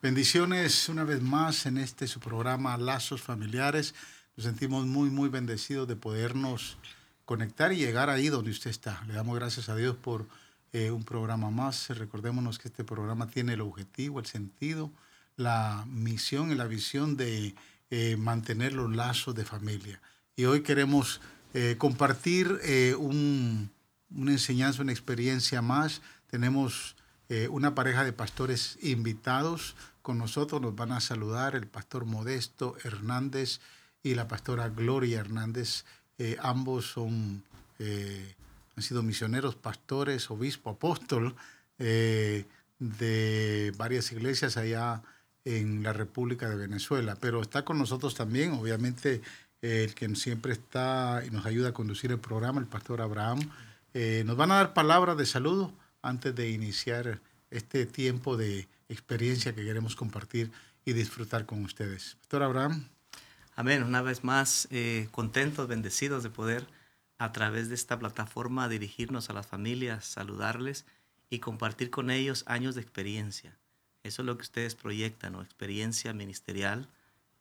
Bendiciones una vez más en este su programa Lazos Familiares. Nos sentimos muy, muy bendecidos de podernos conectar y llegar ahí donde usted está. Le damos gracias a Dios por eh, un programa más. Recordémonos que este programa tiene el objetivo, el sentido, la misión y la visión de eh, mantener los lazos de familia. Y hoy queremos eh, compartir un, una enseñanza, una experiencia más. Tenemos una pareja de pastores invitados con nosotros. Nos van a saludar el pastor Modesto Hernández y la pastora Gloria Hernández. ambos son han sido misioneros, pastores, obispo, apóstol eh, de varias iglesias allá en la República de Venezuela. Pero está con nosotros también, obviamente, el que siempre está y nos ayuda a conducir el programa, el pastor Abraham. Eh, nos van a dar palabras de saludo antes de iniciar este tiempo de experiencia que queremos compartir y disfrutar con ustedes. Pastor Abraham. Amén. Una vez más, eh, contentos, bendecidos de poder a través de esta plataforma dirigirnos a las familias, saludarles y compartir con ellos años de experiencia. Eso es lo que ustedes proyectan, ¿no? experiencia ministerial.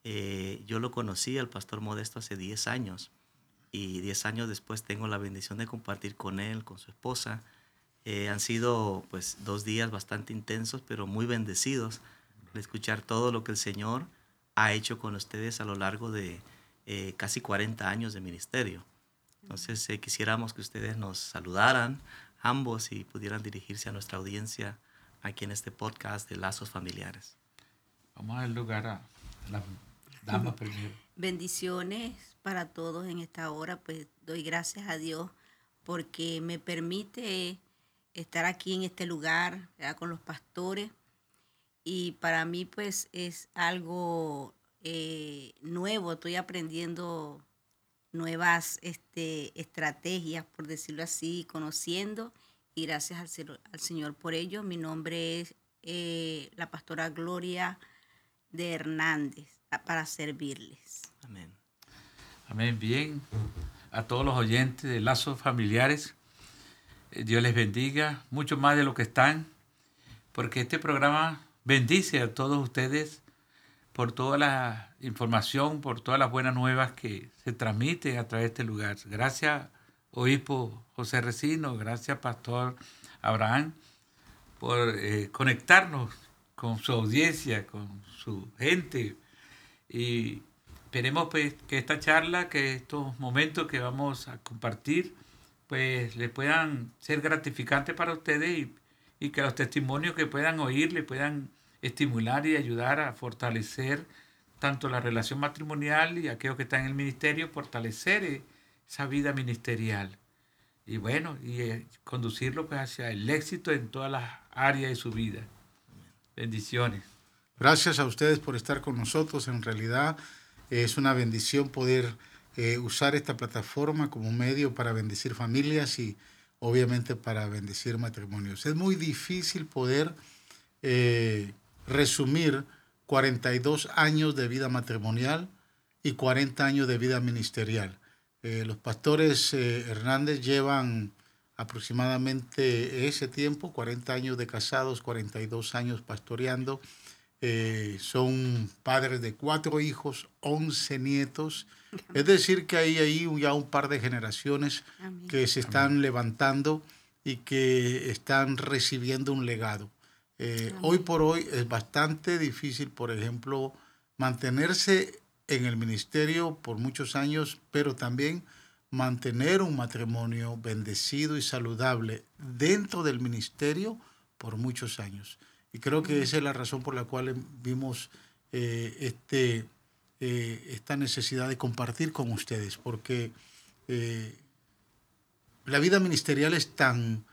Eh, yo lo conocí al pastor Modesto hace 10 años y 10 años después tengo la bendición de compartir con él, con su esposa. Eh, han sido pues dos días bastante intensos, pero muy bendecidos de escuchar todo lo que el Señor ha hecho con ustedes a lo largo de eh, casi 40 años de ministerio. Entonces eh, quisiéramos que ustedes nos saludaran ambos y pudieran dirigirse a nuestra audiencia aquí en este podcast de Lazos Familiares. Vamos a dar lugar a las damas primero. Bendiciones para todos en esta hora, pues doy gracias a Dios porque me permite estar aquí en este lugar con los pastores y para mí pues es algo eh, nuevo, estoy aprendiendo nuevas este, estrategias, por decirlo así, conociendo. Y gracias al, al Señor por ello. Mi nombre es eh, la pastora Gloria de Hernández para servirles. Amén. Amén. Bien. A todos los oyentes de Lazos Familiares, Dios les bendiga mucho más de lo que están, porque este programa bendice a todos ustedes por toda la información, por todas las buenas nuevas que se transmiten a través de este lugar. Gracias, obispo José Recino, gracias, pastor Abraham, por eh, conectarnos con su audiencia, con su gente. Y esperemos pues, que esta charla, que estos momentos que vamos a compartir, pues le puedan ser gratificantes para ustedes y, y que los testimonios que puedan oír le puedan estimular y ayudar a fortalecer tanto la relación matrimonial y aquellos que están en el ministerio, fortalecer eh, esa vida ministerial. Y bueno, y eh, conducirlo pues, hacia el éxito en todas las áreas de su vida. Bendiciones. Gracias a ustedes por estar con nosotros. En realidad es una bendición poder eh, usar esta plataforma como medio para bendecir familias y obviamente para bendecir matrimonios. Es muy difícil poder resumir 42 años de vida matrimonial y 40 años de vida ministerial. Eh, los pastores eh, Hernández llevan aproximadamente ese tiempo, 40 años de casados, 42 años pastoreando. Eh, son padres de cuatro hijos, 11 nietos. Es decir, que hay ahí ya un par de generaciones que se están levantando y que están recibiendo un legado. Eh, hoy por hoy es bastante difícil, por ejemplo, mantenerse en el ministerio por muchos años, pero también mantener un matrimonio bendecido y saludable dentro del ministerio por muchos años. Y creo que esa es la razón por la cual vimos eh, este, eh, esta necesidad de compartir con ustedes, porque la vida ministerial es tan,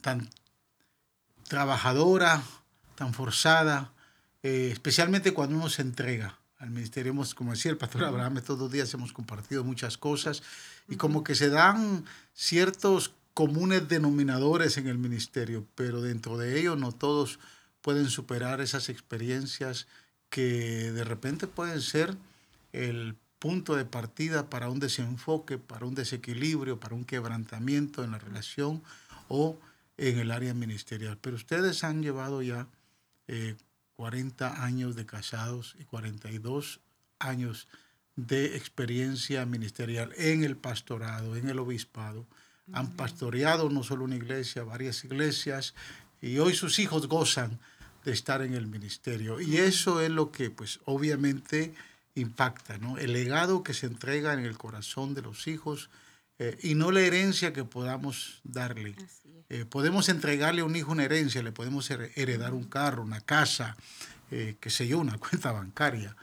tan trabajadora, tan forzada, eh, especialmente cuando uno se entrega al ministerio. Hemos, como decía el pastor Abraham, todos los días hemos compartido muchas cosas y como que se dan ciertos comunes denominadores en el ministerio, pero dentro de ellos no todos pueden superar esas experiencias que de repente pueden ser el punto de partida para un desenfoque, para un desequilibrio, para un quebrantamiento en la relación o en el área ministerial. Pero ustedes han llevado ya 40 años de casados y 42 años de experiencia ministerial en el pastorado, en el obispado. Han pastoreado no solo una iglesia, varias iglesias, y hoy sus hijos gozan de estar en el ministerio. Y eso es lo que, pues, obviamente impacta, ¿no? El legado que se entrega en el corazón de los hijos eh, y no la herencia que podamos darle. Eh, podemos entregarle a un hijo una herencia, le podemos heredar un carro, una casa, eh, qué sé yo, una cuenta bancaria.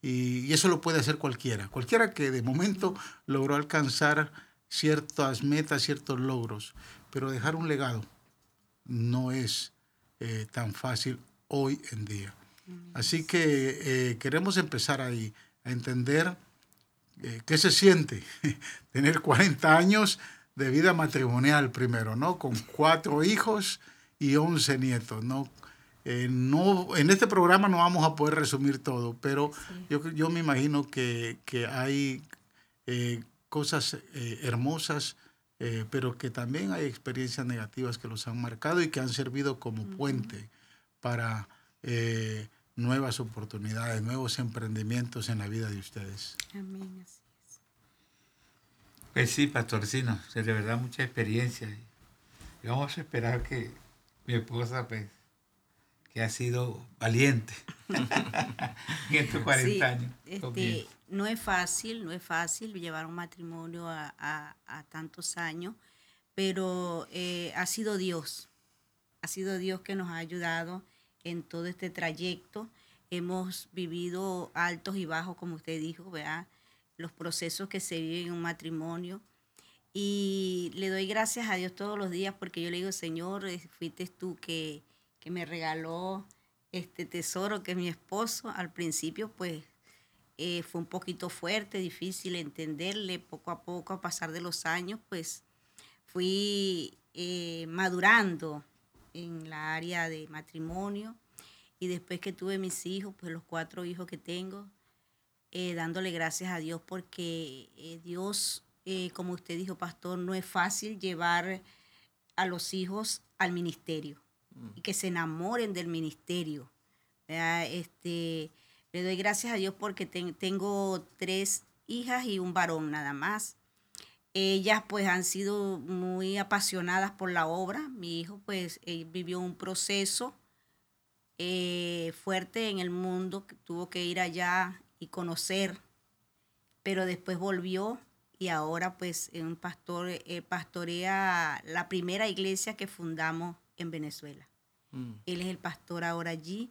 Y, y, eso lo puede hacer cualquiera. Cualquiera que de momento logró alcanzar ciertas metas, ciertos logros. Pero dejar un legado no es tan fácil hoy en día. Así que eh, queremos empezar ahí, a entender eh, qué se siente tener 40 años de vida matrimonial primero, ¿no? Con cuatro hijos y 11 nietos, ¿no? Eh, no, en este programa no vamos a poder resumir todo, pero yo, yo, me imagino que, que hay cosas hermosas, pero que también hay experiencias negativas que los han marcado y que han servido como puente para eh, nuevas oportunidades, nuevos emprendimientos en la vida de ustedes. Amén, así es. Pues sí, pastorcino, de verdad mucha experiencia. Y vamos a esperar que mi esposa, pues, que ha sido valiente en estos 40 años. Este, no es fácil, no es fácil llevar un matrimonio a, tantos años, pero eh, ha sido Dios, ha sido Dios que nos ha ayudado en todo este trayecto. Hemos vivido altos y bajos, como usted dijo, ¿verdad? los procesos que se viven en un matrimonio. Y le doy gracias a Dios todos los días porque yo le digo, Señor, eh, fuiste tú que, que me regaló este tesoro que es mi esposo. Al principio, pues, eh, fue un poquito fuerte, difícil entenderle. Poco a poco, a pasar de los años, pues, fui eh, madurando en la área de matrimonio. Y después que tuve mis hijos, pues los cuatro hijos que tengo, eh, dándole gracias a Dios porque Dios, como usted dijo, pastor, no es fácil llevar a los hijos al ministerio. Y que se enamoren del ministerio. Este, le doy gracias a Dios porque tengo tres hijas y un varón nada más. Ellas pues han sido muy apasionadas por la obra. Mi hijo pues vivió un proceso eh, fuerte en el mundo, tuvo que ir allá y conocer, pero después volvió y ahora pues un pastor eh, pastorea la primera iglesia que fundamos en Venezuela. Mm. Él es el pastor ahora allí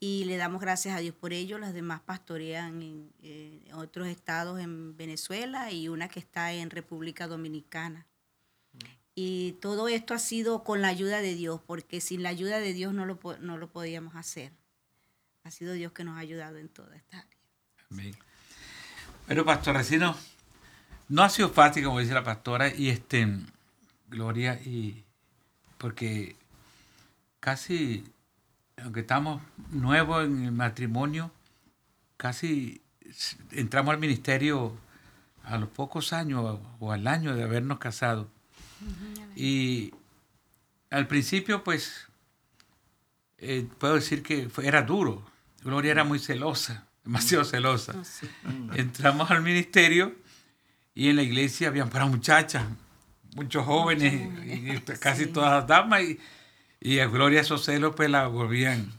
y le damos gracias a Dios por ello. Las demás pastorean en, eh, otros estados en Venezuela y una que está en República Dominicana. Y todo esto ha sido con la ayuda de Dios, porque sin la ayuda de Dios no lo, no lo podíamos hacer. Ha sido Dios que nos ha ayudado en toda esta área. Amén. Pero Pastor Recino, no ha sido fácil, como dice la pastora, y este, Gloria, y porque casi aunque estamos nuevos en el matrimonio, casi entramos al ministerio a los pocos años o al año de habernos casado. Y al principio, pues, eh, puedo decir que era duro. Gloria era muy celosa, demasiado celosa. Oh, entramos al ministerio y en la iglesia habían para muchachas, muchos jóvenes, y casi todas damas. Y, y a Gloria esos celos pues la volvían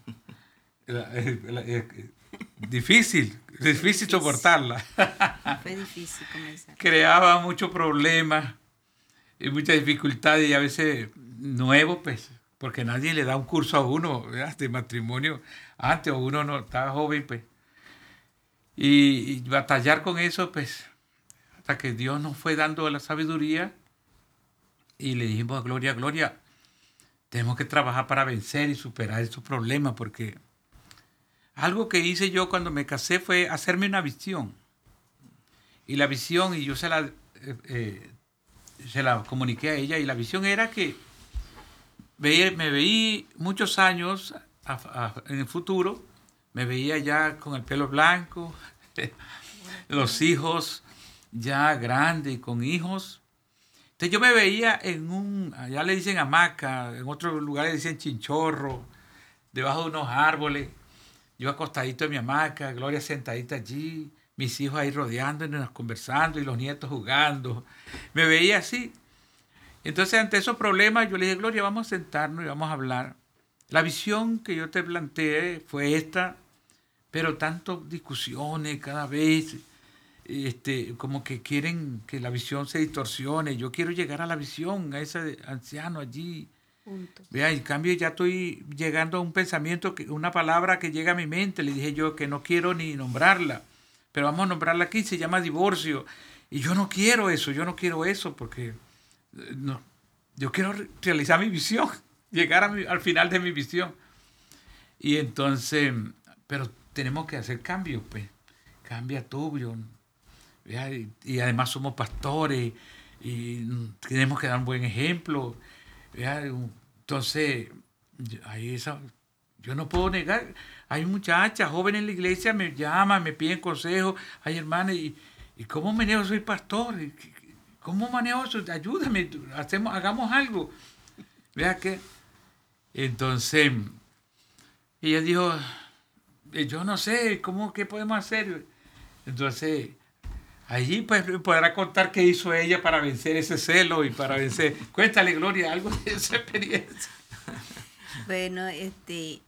difícil, difícil soportarla. Fue difícil comenzar. Creaba muchos problemas y muchas dificultades y a veces nuevos, pues, porque nadie le da un curso a uno de matrimonio antes o uno no estaba joven, pues. Y, y, batallar con eso, pues, hasta que Dios nos fue dando la sabiduría y le dijimos a Gloria, Gloria, tenemos que trabajar para vencer y superar esos problemas porque algo que hice yo cuando me casé fue hacerme una visión. Y la visión, y yo se la, eh, eh, se la comuniqué a ella, y la visión era que me veía muchos años en el futuro, me veía ya con el pelo blanco, los hijos ya grandes, con hijos, entonces yo me veía en un, allá le dicen hamaca, en otros lugares le dicen chinchorro, debajo de unos árboles, yo acostadito en mi hamaca, Gloria sentadita allí, mis hijos ahí rodeándonos, conversando y los nietos jugando. Me veía así. Entonces, ante esos problemas, yo le dije, Gloria, vamos a sentarnos y vamos a hablar. La visión que yo te planteé fue esta, pero tantas discusiones cada vez, este, como que quieren que la visión se distorsione. Yo quiero llegar a la visión, a ese anciano allí. Vea, en cambio ya estoy llegando a un pensamiento, que, una palabra que llega a mi mente. Le dije yo que no quiero ni nombrarla, pero vamos a nombrarla aquí, se llama divorcio. Y yo no quiero eso, yo no quiero eso porque eh, no, yo quiero realizar mi visión, llegar al final de mi visión. Y entonces, pero tenemos que hacer cambios, pues. Cambia tú, yo, y, además somos pastores y tenemos que dar un buen ejemplo. Entonces, ahí esa, yo no puedo negar. Hay muchachas, jóvenes en la iglesia, me llaman, me piden consejos. Hay hermanas, ¿y, ¿y cómo manejo? Soy pastor. ¿Cómo manejo eso? Ayúdame, hacemos, hagamos algo. Vea que. Entonces, ella dijo, yo no sé, ¿cómo, qué podemos hacer? Entonces, Allí pues podrá contar qué hizo ella para vencer ese celo y para vencer. Cuéntale, Gloria, algo de esa experiencia. Bueno, este,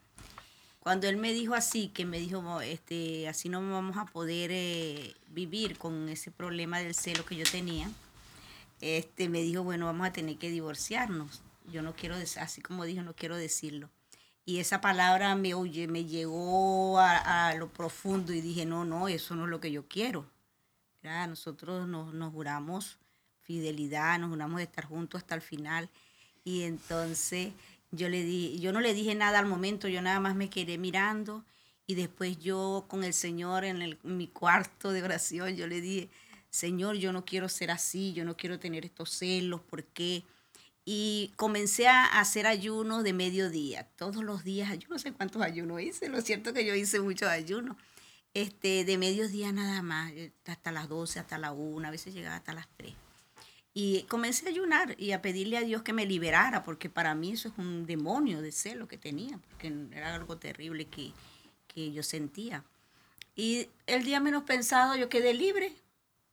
cuando él me dijo así, que me dijo, este, así no vamos a poder eh, vivir con ese problema del celo que yo tenía, este, me dijo, bueno, vamos a tener que divorciarnos. Yo no quiero, así como dijo, no quiero decirlo. Y esa palabra me, oye, me llegó a, a lo profundo y dije, no, no, eso no es lo que yo quiero nosotros nos, nos juramos fidelidad, nos juramos de estar juntos hasta el final. Y entonces yo, le di, yo no le dije nada al momento, yo nada más me quedé mirando y después yo con el Señor en, el, mi cuarto de oración, yo le dije, Señor, yo no quiero ser así, yo no quiero tener estos celos, ¿por qué? Y comencé a hacer ayunos de mediodía, todos los días, yo no sé cuántos ayunos hice, lo cierto que yo hice muchos ayunos, este, de mediodía nada más, eh, hasta las 12, hasta la 1, a veces llegaba hasta las 3. Y comencé a ayunar y a pedirle a Dios que me liberara, porque para mí eso es un demonio de celo que tenía, porque era algo terrible que, que yo sentía. Y el día menos pensado yo quedé libre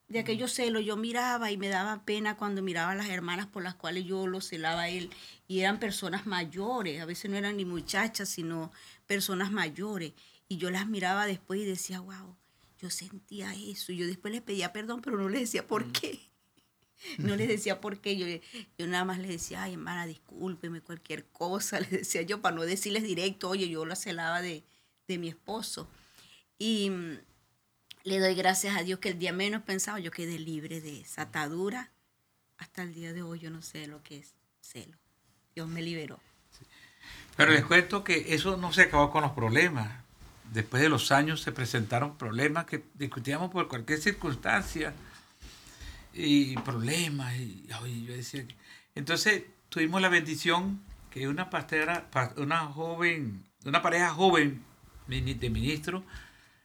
de aquellos celos. Yo miraba y me daba pena cuando miraba a las hermanas por las cuales yo lo celaba a él. Y eran personas mayores, a veces no eran ni muchachas, sino personas mayores. Y yo las miraba después y decía, wow, yo sentía eso. Yo después les pedía perdón, pero no les decía por mm. qué. No les decía por qué. Yo, yo nada más les decía, ay, hermana, discúlpeme cualquier cosa. Les decía yo para no decirles directo, oye, yo la celaba de, de mi esposo. Y mm, le doy gracias a Dios que el día menos pensaba yo quedé libre de esa atadura. Hasta el día de hoy yo no sé lo que es celo. Dios me liberó. Pero les cuento que eso no se acabó con los problemas después de los años se presentaron problemas que discutíamos por cualquier circunstancia y problemas. Y, yo decía, entonces tuvimos la bendición que una pastera, una joven, una pareja joven de ministro,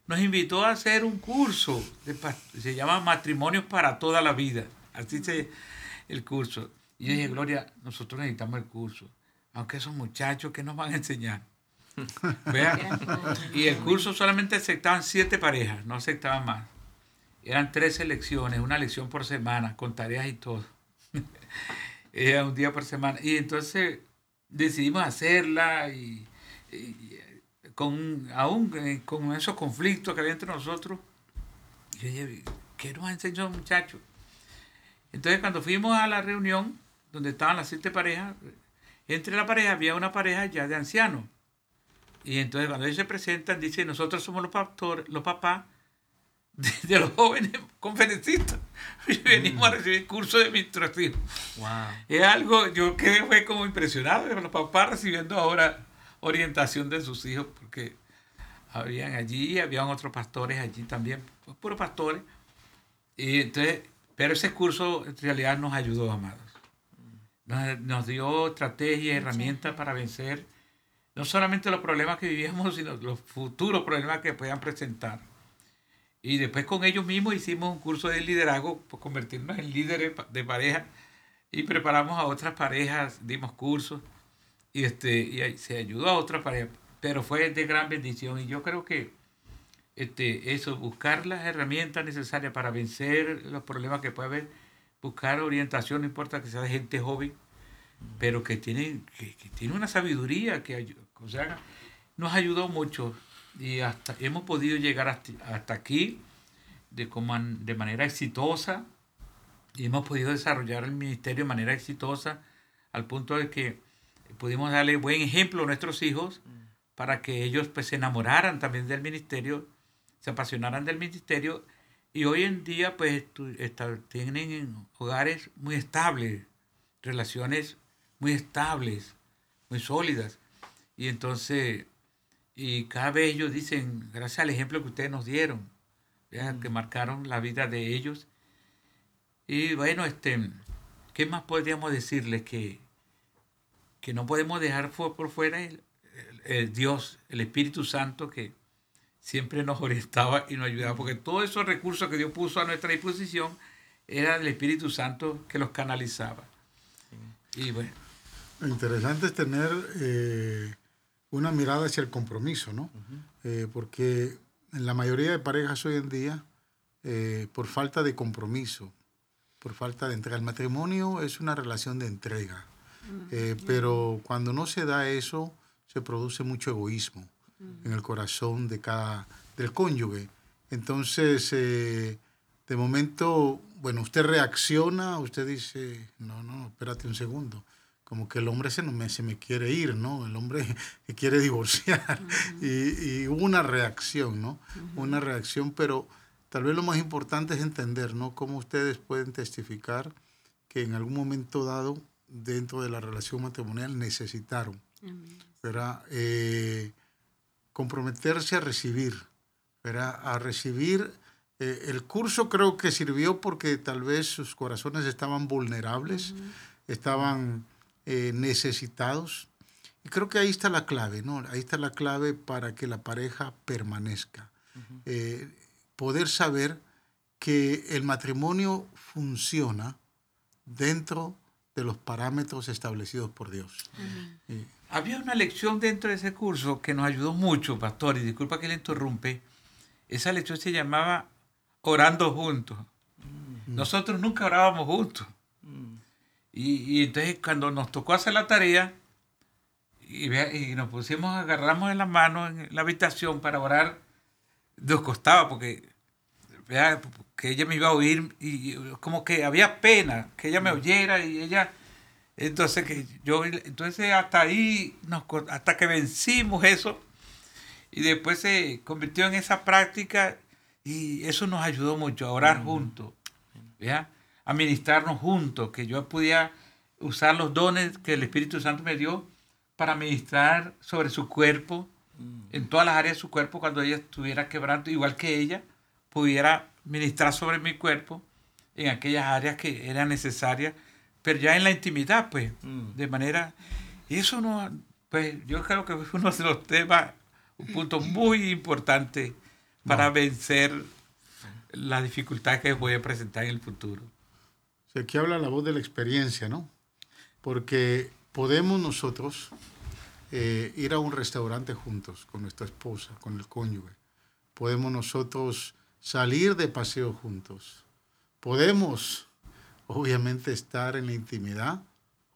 nos invitó a hacer un curso, se llama Matrimonios para toda la vida, así se el curso. Y yo dije, Gloria, nosotros necesitamos el curso, aunque esos muchachos, ¿qué nos van a enseñar? y el curso solamente aceptaban siete parejas, no aceptaban más. Eran tres lecciones, una lección por semana, con tareas y todo. Era un día por semana. Y entonces decidimos hacerla y, con, aún eh, con esos conflictos que había entre nosotros, yo dije, ¿qué nos enseñó muchachos? Entonces cuando fuimos a la reunión, donde estaban las siete parejas, entre la pareja había una pareja ya de ancianos y entonces cuando ellos se presentan, dicen, nosotros somos los, pastores, los papás de, los jóvenes conferencistas. Y venimos a recibir curso de administración. Wow. Es algo, yo quedé fue como impresionado, los papás recibiendo ahora orientación de sus hijos, porque habían allí, habían otros pastores allí también, pues, puros pastores. Y entonces, pero ese curso en realidad nos ayudó, amados. Nos, nos dio estrategias, herramientas para vencer no solamente los problemas que vivíamos, sino los futuros problemas que puedan presentar. Y después con ellos mismos hicimos un curso de liderazgo, por convertirnos en líderes de pareja, y preparamos a otras parejas, dimos cursos, y, este, y se ayudó a otras parejas. pero fue de gran bendición y yo creo que este, eso, buscar las herramientas necesarias para vencer los problemas que puede haber, buscar orientación, no importa que sea de gente joven, pero que tiene, que, tiene una sabiduría que o sea, nos ayudó mucho. Y hasta hemos podido llegar hasta, aquí de, de manera exitosa. Y hemos podido desarrollar el ministerio de manera exitosa al punto de que pudimos darle buen ejemplo a nuestros hijos para que ellos pues se enamoraran también del ministerio se apasionaran del ministerio. Y hoy en día pues tienen hogares muy estables, relaciones muy estables, muy sólidas. Y entonces, y cada vez ellos dicen, gracias al ejemplo que ustedes nos dieron, que marcaron la vida de ellos. Y bueno, este, ¿qué más podríamos decirles? Que, que no podemos dejar por fuera el Dios, el Espíritu Santo que siempre nos orientaba y nos ayudaba, porque todos esos recursos que Dios puso a nuestra disposición era el Espíritu Santo que los canalizaba. Y bueno. Lo interesante es tener eh, una mirada hacia el compromiso, ¿no? Eh, porque en la mayoría de parejas hoy en día, eh, por falta de compromiso, por falta de entrega, el matrimonio es una relación de entrega, pero cuando no se da eso, se produce mucho egoísmo en el corazón de cada, del cónyuge. Entonces, eh, de momento, bueno, usted reacciona, usted dice, no, no, espérate un segundo. Como que el hombre se, me, se me quiere ir, ¿no? El hombre que quiere divorciar. y, hubo una reacción, ¿no? Una reacción, pero tal vez lo más importante es entender, ¿no? Cómo ustedes pueden testificar que en algún momento dado, dentro de la relación matrimonial, necesitaron, ¿verdad? Eh, comprometerse a recibir, a recibir. Eh, el curso creo que sirvió porque tal vez sus corazones estaban vulnerables, estaban eh, necesitados. Y creo que ahí está la clave, ¿no? Ahí está la clave para que la pareja permanezca. Eh, poder saber que el matrimonio funciona dentro de los parámetros establecidos por Dios. Había una lección dentro de ese curso que nos ayudó mucho, pastor, y disculpa que le interrumpe. Esa lección se llamaba Orando Juntos. Mm. Nosotros nunca orábamos juntos. Mm. Y, entonces cuando nos tocó hacer la tarea y, y nos pusimos, agarramos en la mano en la habitación para orar, nos costaba porque vea, que ella me iba a oír y como que había pena que ella me mm. oyera y ella entonces, que yo, entonces hasta ahí, nos, hasta que vencimos eso, y después se convirtió en esa práctica, y eso nos ayudó mucho a orar juntos, a ministrarnos juntos, que yo podía usar los dones que el Espíritu Santo me dio para ministrar sobre su cuerpo, en todas las áreas de su cuerpo, cuando ella estuviera quebrando, igual que ella, pudiera ministrar sobre mi cuerpo en aquellas áreas que eran necesarias pero ya en la intimidad, pues, mm. de manera... Y eso no, pues yo creo que es uno de los temas, un punto muy importante para vencer las dificultades que voy a presentar en el futuro. Aquí habla la voz de la experiencia, ¿no? Porque podemos nosotros eh, ir a un restaurante juntos con nuestra esposa, con el cónyuge. Podemos nosotros salir de paseo juntos. Podemos obviamente estar en la intimidad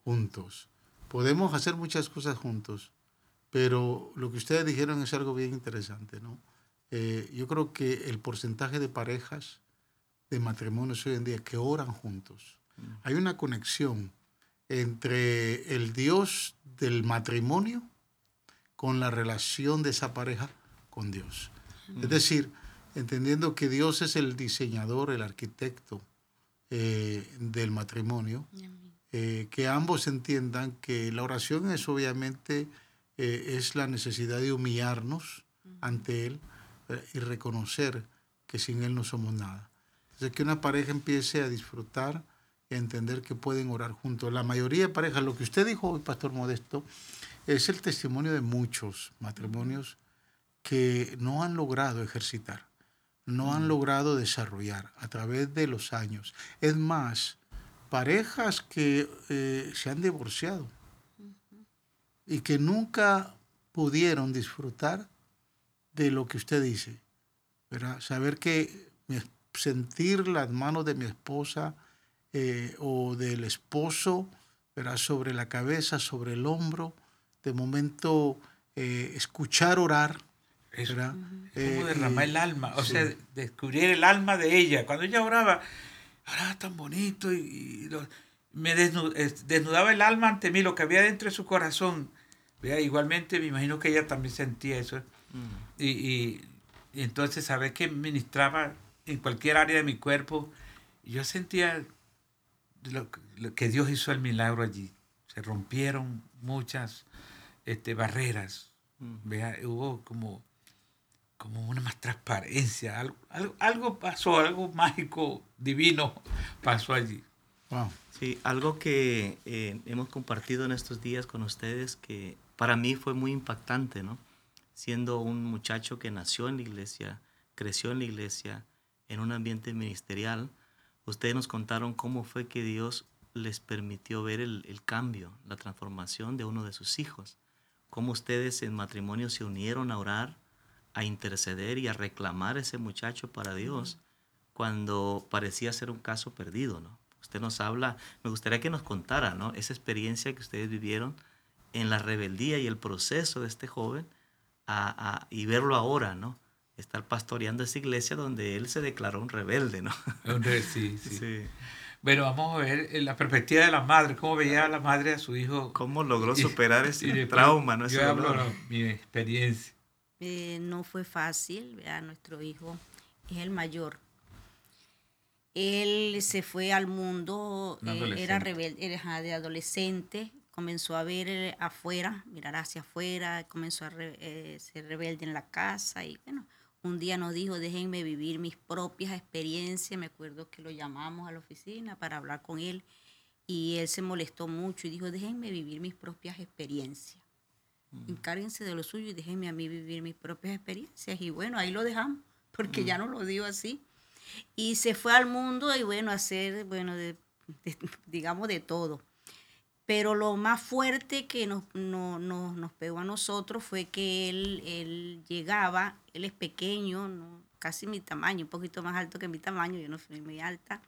juntos. Podemos hacer muchas cosas juntos, pero lo que ustedes dijeron es algo bien interesante, ¿no? Eh, yo creo que el porcentaje de parejas de matrimonios hoy en día que oran juntos, mm. hay una conexión entre el Dios del matrimonio con la relación de esa pareja con Dios. Es mm. decir, entendiendo que Dios es el diseñador, el arquitecto, eh, del matrimonio, eh, que ambos entiendan que la oración es obviamente eh, es la necesidad de humillarnos ante Él y reconocer que sin Él no somos nada. Entonces que una pareja empiece a disfrutar y a entender que pueden orar juntos. La mayoría de parejas, lo que usted dijo hoy, Pastor Modesto, es el testimonio de muchos matrimonios que no han logrado ejercitar no han logrado desarrollar a través de los años. Es más, parejas que eh, se han divorciado y que nunca pudieron disfrutar de lo que usted dice. ¿verdad? Saber que sentir las manos de mi esposa eh, o del esposo ¿verdad? sobre la cabeza, sobre el hombro, de momento eh, escuchar orar. Eso, como eh, derramar el alma, o sea, descubrir el alma de ella. Cuando ella oraba, oraba tan bonito y, me desnudaba el alma ante mí, lo que había dentro de su corazón. ¿Vea? Igualmente me imagino que ella también sentía eso. Mm. Y, y, entonces saber que ministraba en cualquier área de mi cuerpo, yo sentía lo, que Dios hizo el milagro allí. Se rompieron muchas este, barreras. Mm. ¿Vea? Hubo como, como una más transparencia. Algo, algo, pasó, algo mágico, divino pasó allí. Sí, algo que eh, hemos compartido en estos días con ustedes que para mí fue muy impactante, ¿no? Siendo un muchacho que nació en la iglesia, creció en la iglesia, en un ambiente ministerial, ustedes nos contaron cómo fue que Dios les permitió ver el, cambio, la transformación de uno de sus hijos, cómo ustedes en matrimonio se unieron a orar, a interceder y a reclamar a ese muchacho para Dios cuando parecía ser un caso perdido, ¿no? Usted nos habla, me gustaría que nos contara, ¿no? Esa experiencia que ustedes vivieron en la rebeldía y el proceso de este joven y verlo ahora, ¿no? Estar pastoreando esa iglesia donde él se declaró un rebelde, ¿no? sí, sí. Bueno, vamos a ver eh, la perspectiva de la madre, cómo veía la madre a su hijo. ¿Cómo logró superar ese trauma, ¿no? yo hablo mi experiencia. Eh, no fue fácil, a nuestro hijo es el mayor. Él se fue al mundo, eh, era rebelde, era de adolescente, comenzó a ver afuera, mirar hacia afuera, comenzó a eh, ser rebelde en la casa y bueno, un día nos dijo, déjenme vivir mis propias experiencias, me acuerdo que lo llamamos a la oficina para hablar con él y él se molestó mucho y dijo, déjenme vivir mis propias experiencias, mm. encárguense de lo suyo y déjenme a mí vivir mis propias experiencias y bueno, ahí lo dejamos porque ya mm. no lo dio así. Y se fue al mundo y bueno, a hacer, bueno, digamos de todo pero lo más fuerte que nos, nos pegó a nosotros fue que él, él llegaba, él es pequeño, casi mi tamaño, un poquito más alto que mi tamaño, yo no soy muy alta,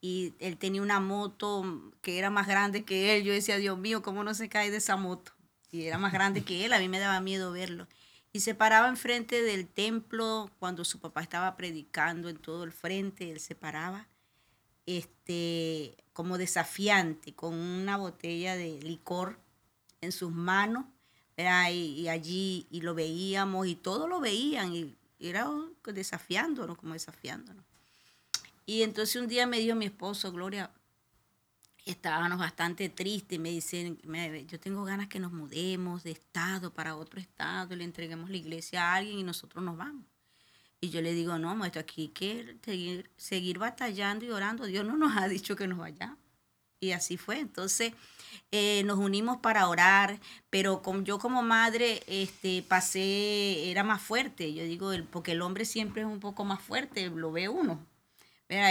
y él tenía una moto que era más grande que él, yo decía, Dios mío, ¿cómo no se cae de esa moto? Y era más grande que él, a mí me daba miedo verlo. Y se paraba enfrente del templo cuando su papá estaba predicando en todo el frente, él se paraba este, como desafiante, con una botella de licor en sus manos, y, allí y lo veíamos y todos lo veían y era desafiándonos, como desafiándonos. Y entonces un día me dijo mi esposo, Gloria, estábamos bastante tristes, me dicen, yo tengo ganas que nos mudemos de estado para otro estado, le entreguemos la iglesia a alguien y nosotros nos vamos. Y yo le digo, no, maestro, aquí hay que seguir, seguir batallando y orando. Dios no nos ha dicho que nos vayamos. Y así fue. Entonces eh, nos unimos para orar, pero con, yo como madre este, pasé, era más fuerte. Yo digo, el, porque el hombre siempre es un poco más fuerte, lo ve uno.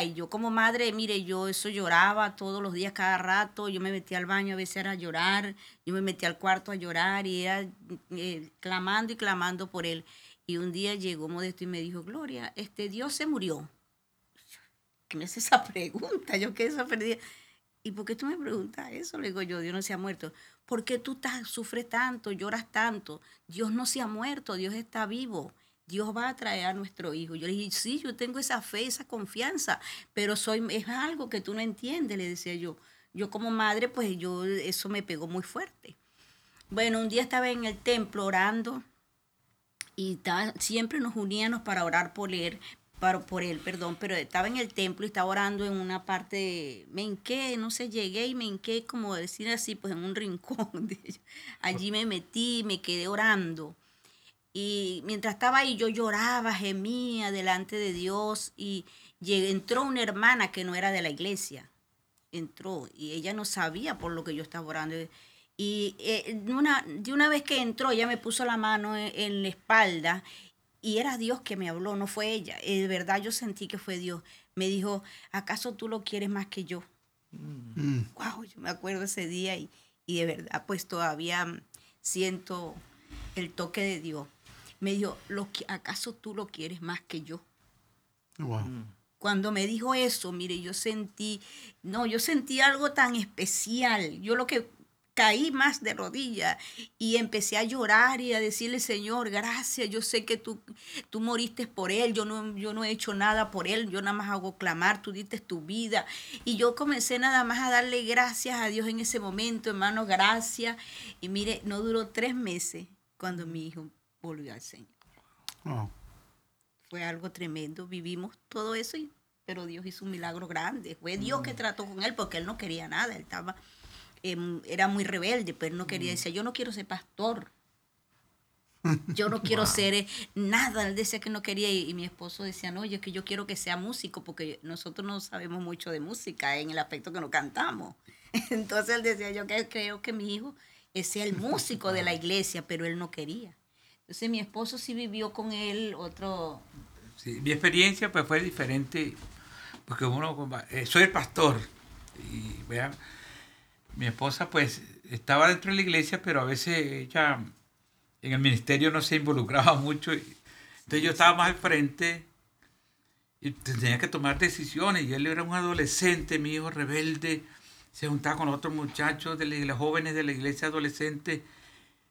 Y yo como madre, mire, yo eso lloraba todos los días, cada rato. Yo me metía al baño, a veces a llorar. Yo me metía al cuarto a llorar y era eh, clamando y clamando por él. Y un día llegó Modesto y me dijo, Gloria, este Dios se murió. ¿Qué me hace esa pregunta? Yo quedé sorprendida. ¿Y por qué tú me preguntas eso? Le digo yo, Dios no se ha muerto. ¿Por qué tú estás, sufres tanto, lloras tanto? Dios no se ha muerto, Dios está vivo. Dios va a traer a nuestro hijo. Yo le dije, sí, yo tengo esa fe, esa confianza, pero soy, es algo que tú no entiendes, le decía yo. Yo como madre, pues yo, eso me pegó muy fuerte. Bueno, un día estaba en el templo orando y siempre nos uníamos para orar por él, para, por él, perdón, pero estaba en el templo y estaba orando en una parte, me hinqué, no sé, llegué y me hinqué, como decir así, pues en un rincón. Allí me metí, me quedé orando. Y mientras estaba ahí yo lloraba, gemía delante de Dios y entró una hermana que no era de la iglesia. Entró y ella no sabía por lo que yo estaba orando. Y eh, una, de una vez que entró, ella me puso la mano en, la espalda y era Dios que me habló, no fue ella. Eh, de verdad yo sentí que fue Dios. Me dijo, ¿acaso tú lo quieres más que yo? Wow, mm. yo me acuerdo ese día y, y de verdad pues todavía siento el toque de Dios. Me dijo, ¿lo, ¿acaso tú lo quieres más que yo? Wow. Cuando me dijo eso, mire, yo sentí, no, yo sentí algo tan especial. Yo lo que caí más de rodillas y empecé a llorar y a decirle, Señor, gracias, yo sé que tú, tú moriste por él, yo no, yo no he hecho nada por él, yo nada más hago clamar, tú diste tu vida. Y yo comencé nada más a darle gracias a Dios en ese momento, hermano, gracias. Y mire, no duró tres meses cuando mi hijo volvió al Señor. Fue algo tremendo, vivimos todo eso, pero Dios hizo un milagro grande. Fue Dios que mm. trató con él porque él no quería nada, él estaba Em, era muy rebelde, pero no quería, mm. decir, yo no quiero ser pastor. Yo no quiero ser eh, nada. Él decía que no quería y, mi esposo decía, no, yo que yo quiero que sea músico porque nosotros no sabemos mucho de música en el aspecto que no cantamos. Entonces él decía, yo que, creo que mi hijo sea el músico de la iglesia, pero él no quería. Entonces mi esposo sí vivió con él otro... Sí, mi experiencia pues fue diferente porque uno, eh, soy el pastor y vean mi esposa pues estaba dentro de la iglesia, pero a veces ella en el ministerio no se involucraba mucho. Entonces yo estaba más al frente y tenía que tomar decisiones. Y él era un adolescente, mi hijo rebelde, se juntaba con otros muchachos de los jóvenes de la iglesia adolescente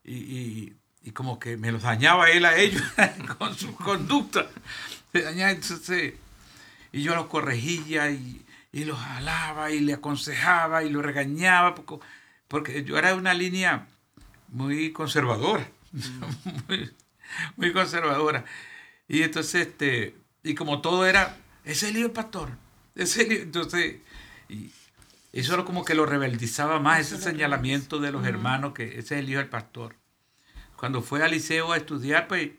y, como que me los dañaba él a ellos con su conducta. Se dañaba, entonces, y yo los corregía y y lo jalaba y le aconsejaba y lo regañaba, porque yo era una línea muy conservadora, muy, conservadora. Y entonces, este, y como todo era, ese es el hijo del pastor, ese entonces, y eso era como que lo rebeldizaba más, ese señalamiento de los hermanos, que ese es el hijo del pastor. Cuando fue al liceo a estudiar, pues,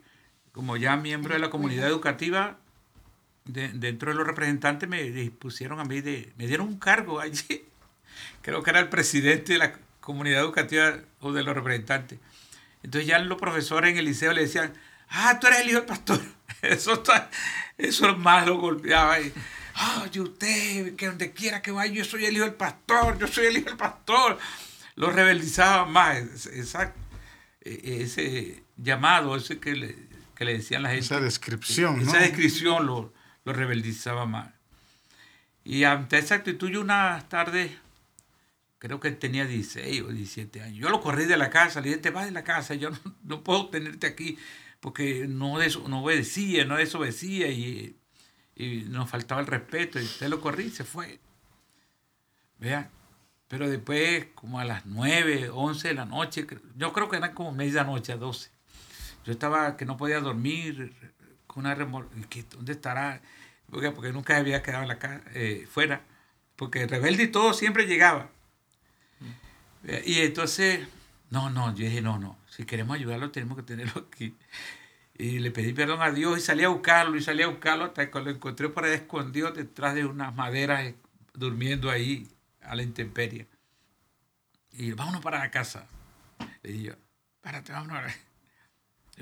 como ya miembro de la comunidad educativa, dentro de los representantes me dispusieron a mí de, me dieron un cargo allí, creo que era el presidente de la comunidad educativa o de los representantes. Entonces ya los profesores en el liceo le decían, ah, tú eres el hijo del pastor. Eso, está, eso más lo golpeaba. Y, y usted, que donde quiera que vaya, yo soy el hijo del pastor, yo soy el hijo del pastor. Lo rebeldizaba más. Esa, e, ese llamado, ese que le, que le decían la gente. Esa descripción, Esa descripción lo, lo rebeldizaba más. Y ante esa actitud yo una tarde, creo que tenía 16 o 17 años, yo lo corrí de la casa, le dije, te vas de la casa, yo no, puedo tenerte aquí, porque no, no obedecía, no desobedecía y, y nos faltaba el respeto, y usted lo corrí y se fue. Vean, pero después, como a las 9, 11 de la noche, yo creo que era como medianoche, a 12. Yo estaba que no podía dormir, una ¿Dónde estará? Porque, porque nunca había quedado en la casa, eh, fuera. Porque rebelde y todo siempre llegaba. Y entonces, no, no, yo dije, no, no, si queremos ayudarlo tenemos que tenerlo aquí. Y le pedí perdón a Dios y salí a buscarlo y salí a buscarlo hasta que lo encontré por ahí escondido detrás de unas maderas, eh, durmiendo ahí a la intemperie. Y vámonos para la casa. Le dije yo, párate, vámonos.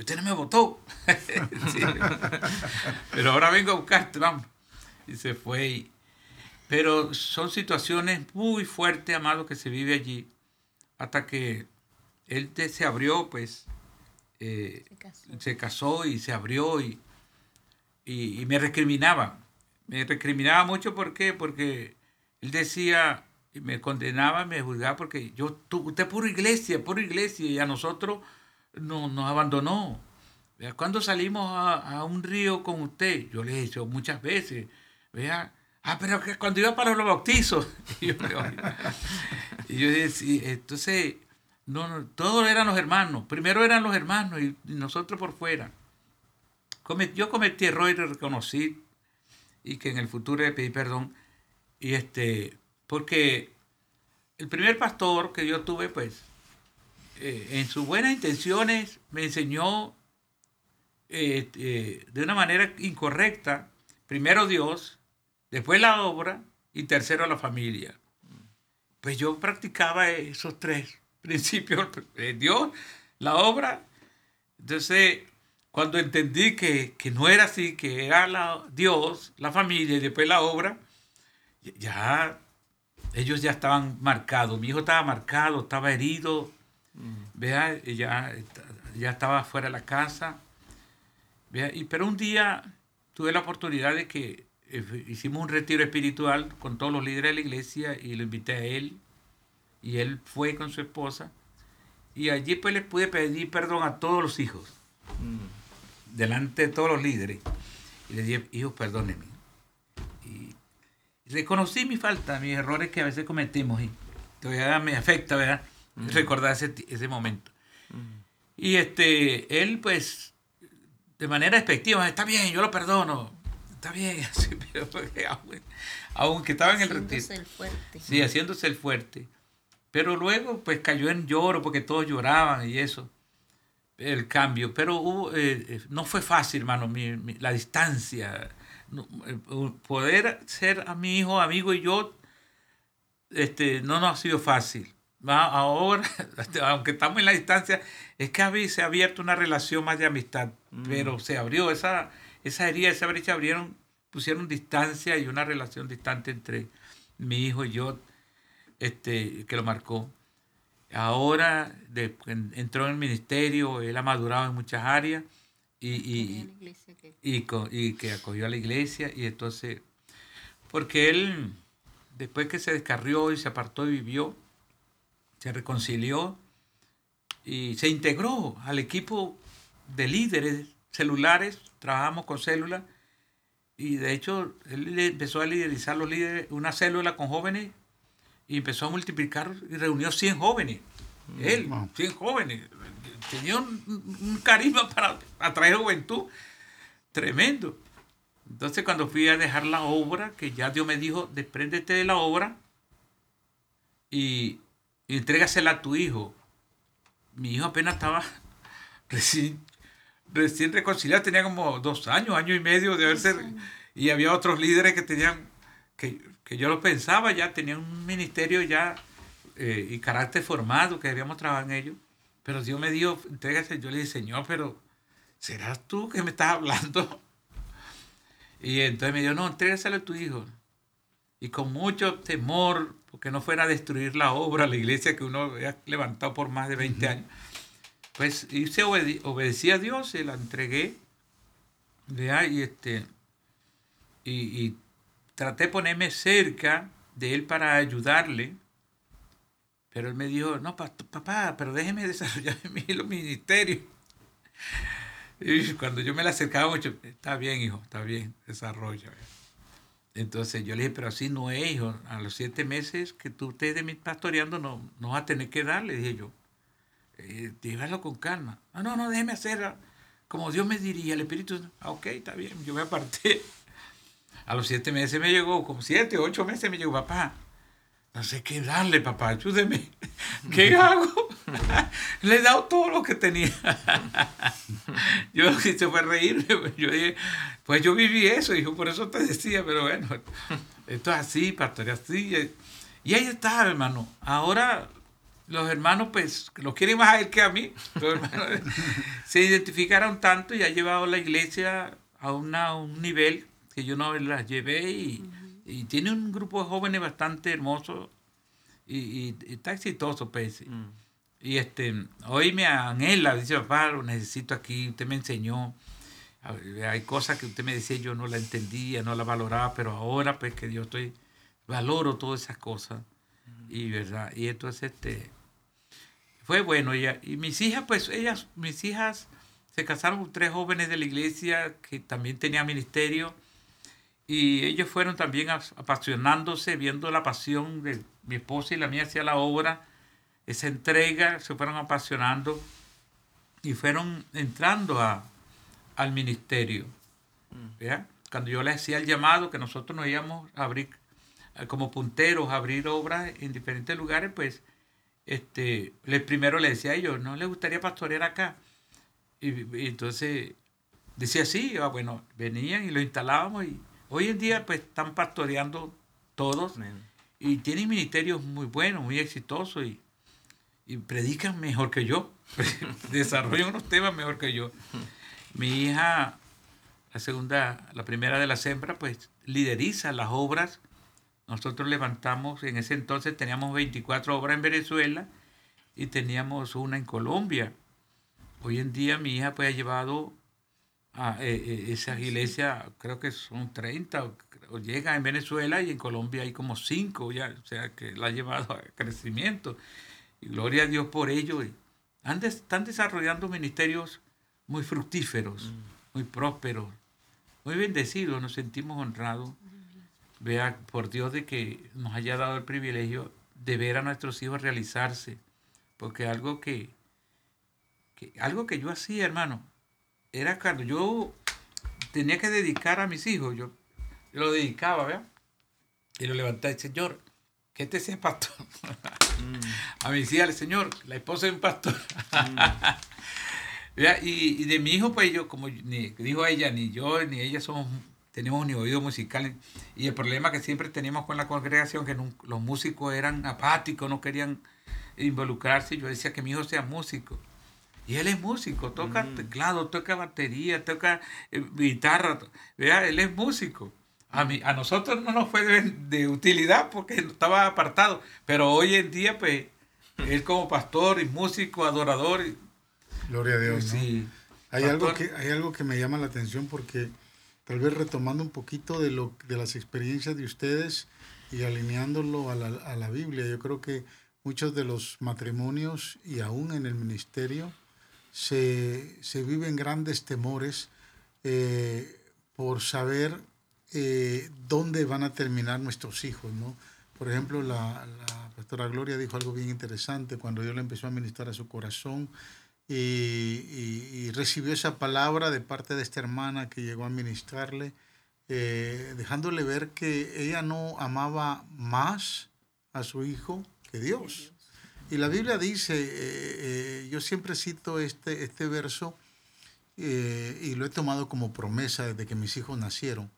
Usted no me votó. Pero ahora vengo a buscarte, vamos. Y se fue. Pero son situaciones muy fuertes, amado, que se vive allí. Hasta que él se abrió, pues, eh, se, casó. y se abrió y, y, me recriminaba. Me recriminaba mucho, ¿por qué? Porque él decía, y me condenaba, me juzgaba, porque yo, tú, usted es pura iglesia, pura iglesia, y a nosotros no, nos abandonó. Cuando salimos a, un río con usted, yo le he dicho muchas veces, vea, ah, pero que cuando iba para los bautizos, y yo, y yo decía, entonces, no, todos eran los hermanos, primero eran los hermanos y, nosotros por fuera. yo cometí error y reconocí y que en el futuro le pedí perdón, y este, porque el primer pastor que yo tuve, pues, eh, en sus buenas intenciones me enseñó eh, eh, de una manera incorrecta, primero Dios, después la obra y tercero la familia. Pues yo practicaba esos tres principios, Dios, la obra. Entonces, cuando entendí que, no era así, que era la, Dios, la familia y después la obra, ya ellos ya estaban marcados. Mi hijo estaba marcado, estaba herido, Vea, ya ya estaba fuera de la casa. Y, pero un día tuve la oportunidad de que eh, hicimos un retiro espiritual con todos los líderes de la iglesia y lo invité a él. Y él fue con su esposa. Y allí pues le pude pedir perdón a todos los hijos. Mm. Delante de todos los líderes. Y le dije, hijos, perdónenme. Y reconocí mi falta, mis errores que a veces cometemos. Y todavía me afecta, ¿verdad? Recordar ese, ese momento. Y este, él pues, de manera despectiva, está bien, yo lo perdono. Está bien, así, pero aunque estaba en el retiro. Haciéndose el fuerte. Sí, haciéndose el fuerte. Pero luego pues cayó en lloro porque todos lloraban y eso, el cambio. Pero hubo, eh, eh, no fue fácil, hermano, la distancia. Eh, poder ser a mi hijo, amigo y yo, este, no nos ha sido fácil. Ahora, aunque estamos en la distancia, es que se ha abierto una relación más de amistad, mm. pero se abrió esa, esa herida, esa brecha abrieron, pusieron distancia y una relación distante entre mi hijo y yo este, que lo marcó. Ahora entró en el ministerio, él ha madurado en muchas áreas y, y, y, que acogió a la iglesia y entonces, porque él, después que se descarrió y se apartó y vivió, se reconcilió y se integró al equipo de líderes celulares, trabajamos con células y de hecho él empezó a liderizar los líderes, una célula con jóvenes y empezó a multiplicar y reunió 100 jóvenes. Mm, Él, 100 jóvenes. Tenía un, carisma para atraer juventud tremendo. Entonces cuando fui a dejar la obra, que ya Dios me dijo, despréndete de la obra y, y entrégasela a tu hijo. Mi hijo apenas estaba recién, reconciliado, tenía como dos años, año y medio de haberse... Y había otros líderes que tenían, que que yo lo pensaba, ya tenía un ministerio ya eh, y carácter formado, que habíamos trabajado en ello. Pero Dios me dijo, entrégase. Yo le dije, Señor, pero ¿serás tú que me estás hablando? Y entonces me dijo, no, entrégaselo a tu hijo. Y con mucho temor, porque no fuera a destruir la obra, la iglesia que uno había levantado por más de 20 años, pues hice obedecí a Dios, se la entregué. Y, este, y, y traté de ponerme cerca de él para ayudarle, pero él me dijo, no, papá, pero déjeme desarrollar mi ministerio. Y cuando yo me le acercaba mucho, está bien, hijo, está bien, desarrolla. Entonces yo le dije, pero así no es, hijo. A los siete meses que tú estés de mí pastoreando, no, no vas a tener que darle, dije yo. Eh, con calma. No, no, no, déjeme hacer como Dios me diría, el Espíritu. Ah, ok, está bien, yo me aparté. A los siete meses me llegó, como siete, ocho meses me llegó, papá, no sé qué darle, papá, ayúdeme. ¿Qué hago? Le he dado todo lo que tenía. yo se fue a reírme. Yo dije, pues yo viví eso, hijo, por eso te decía, pero bueno, esto es así, pastor, así. Y ahí está, hermano. Ahora los hermanos, pues, lo quieren más a él que a mí. Los hermanos se identificaron tanto y ha llevado la iglesia a, una, a un nivel que yo no las llevé y, tiene un grupo de jóvenes bastante hermoso y, está exitoso, pues. Mm. Y este, hoy me anhela, dice papá, lo necesito aquí, usted me enseñó. Hay cosas que usted me decía, yo no la entendía, no la valoraba, pero ahora pues que yo estoy, valoro todas esas cosas. Y verdad, y entonces este, fue bueno. Y, y mis hijas, pues ellas, mis hijas se casaron con tres jóvenes de la iglesia que también tenían ministerio y ellos fueron también apasionándose, viendo la pasión de mi esposa y la mía hacia la obra, esa entrega, se fueron apasionando y fueron entrando a, al ministerio. Mm. Cuando yo les hacía el llamado, que nosotros nos íbamos a abrir eh, como punteros, a abrir obras en diferentes lugares, pues este, les, primero les decía a ellos, ¿no les gustaría pastorear acá? Y, entonces decía sí, ah, bueno, venían y lo instalábamos y Hoy en día pues están pastoreando todos y tienen ministerios muy buenos, muy exitosos y, predican mejor que yo, desarrollan unos temas mejor que yo. Mi hija, la segunda, la primera de la hembras, pues lideriza las obras. Nosotros levantamos, en ese entonces teníamos 24 obras en Venezuela y teníamos una en Colombia. hoy en día mi hija pues ha llevado a eh, eh, esas iglesias, creo que son 30, o, o llega en Venezuela y en Colombia hay como 5 ya, o sea que la ha llevado a crecimiento. Y gloria a Dios por ello. Y han des- están desarrollando ministerios muy fructíferos, muy prósperos, muy bendecidos, nos sentimos honrados. Vea, por Dios, de que nos haya dado el privilegio de ver a nuestros hijos realizarse. Porque algo que, que- algo que yo hacía, hermano, era cuando yo tenía que dedicar a mis hijos, yo, yo lo dedicaba, ¿verdad? Y lo levantaba y Señor, que este sea pastor. a mis hijas, Señor, la esposa de un pastor. ¿Verdad? Y, y de mi hijo, pues yo, como ni, dijo ella, ni yo ni ella somos, tenemos ni oído musical. Y el problema que siempre teníamos con la congregación, que los músicos eran apáticos, no querían involucrarse. Yo decía que mi hijo sea músico. Y él es músico, toca teclado, toca batería, toca eh, guitarra, ¿verdad? Él es músico. A, mí, a nosotros no nos fue de, de utilidad porque estaba apartado, pero hoy en día, pues, él como pastor y músico, adorador, y- Gloria a Dios. ¿no? sí. Hay algo, que, hay algo que me llama la atención porque tal vez retomando un poquito de, lo, de las experiencias de ustedes y alineándolo a la, a la Biblia, yo creo que muchos de los matrimonios y aún en el ministerio se, se viven grandes temores eh, por saber eh, dónde van a terminar nuestros hijos, ¿no? Por ejemplo, la, la pastora Gloria dijo algo bien interesante cuando Dios le empezó a ministrar a su corazón y, y- y recibió esa palabra de parte de esta hermana que llegó a ministrarle, eh, dejándole ver que ella no amaba más a su hijo que Dios. Y la Biblia dice, eh, eh, yo siempre cito este, este verso eh, y lo he tomado como promesa desde que mis hijos nacieron.